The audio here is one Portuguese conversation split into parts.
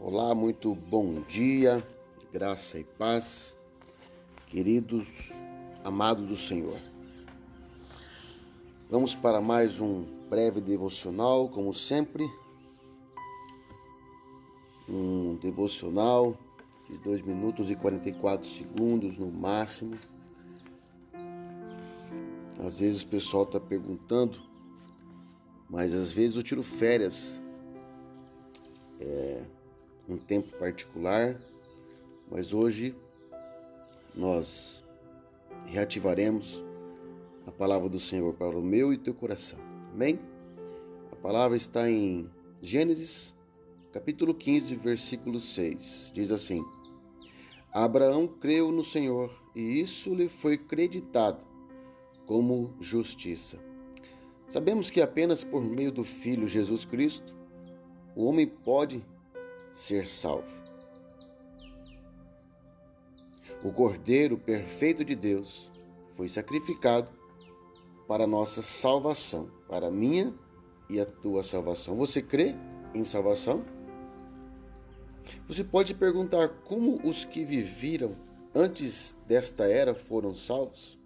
Olá, muito bom dia, graça e paz, queridos amados do Senhor. Vamos para mais um breve devocional, como sempre. Um devocional de 2 minutos e 44 segundos no máximo. Às vezes o pessoal está perguntando, mas às vezes eu tiro férias. É, um tempo particular, mas hoje nós reativaremos a palavra do Senhor para o meu e teu coração. Amém? A palavra está em Gênesis, capítulo 15, versículo 6. Diz assim: Abraão creu no Senhor e isso lhe foi creditado como justiça. Sabemos que apenas por meio do Filho Jesus Cristo o homem pode ser salvo. O Cordeiro perfeito de Deus foi sacrificado para nossa salvação, para a minha e a tua salvação. Você crê em salvação? Você pode perguntar como os que viveram antes desta era foram salvos?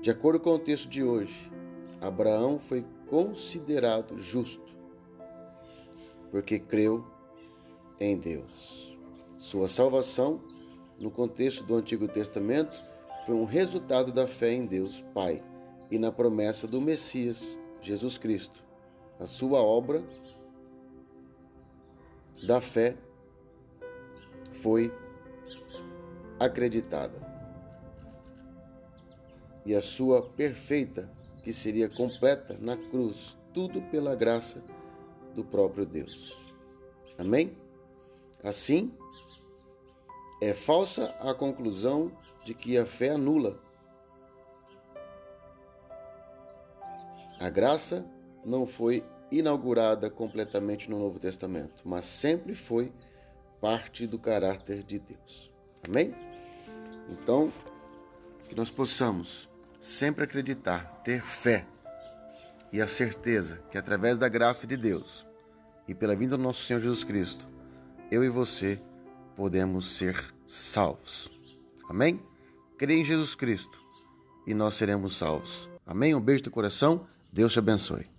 De acordo com o texto de hoje, Abraão foi considerado justo porque creu em Deus. Sua salvação, no contexto do Antigo Testamento, foi um resultado da fé em Deus Pai e na promessa do Messias, Jesus Cristo. A sua obra da fé foi acreditada. E a sua perfeita, que seria completa na cruz, tudo pela graça do próprio Deus. Amém? Assim, é falsa a conclusão de que a fé anula. A graça não foi inaugurada completamente no Novo Testamento, mas sempre foi parte do caráter de Deus. Amém? Então, que nós possamos sempre acreditar, ter fé e a certeza que através da graça de Deus e pela vinda do nosso Senhor Jesus Cristo, eu e você podemos ser salvos. Amém? Creia em Jesus Cristo e nós seremos salvos. Amém? Um beijo do coração. Deus te abençoe.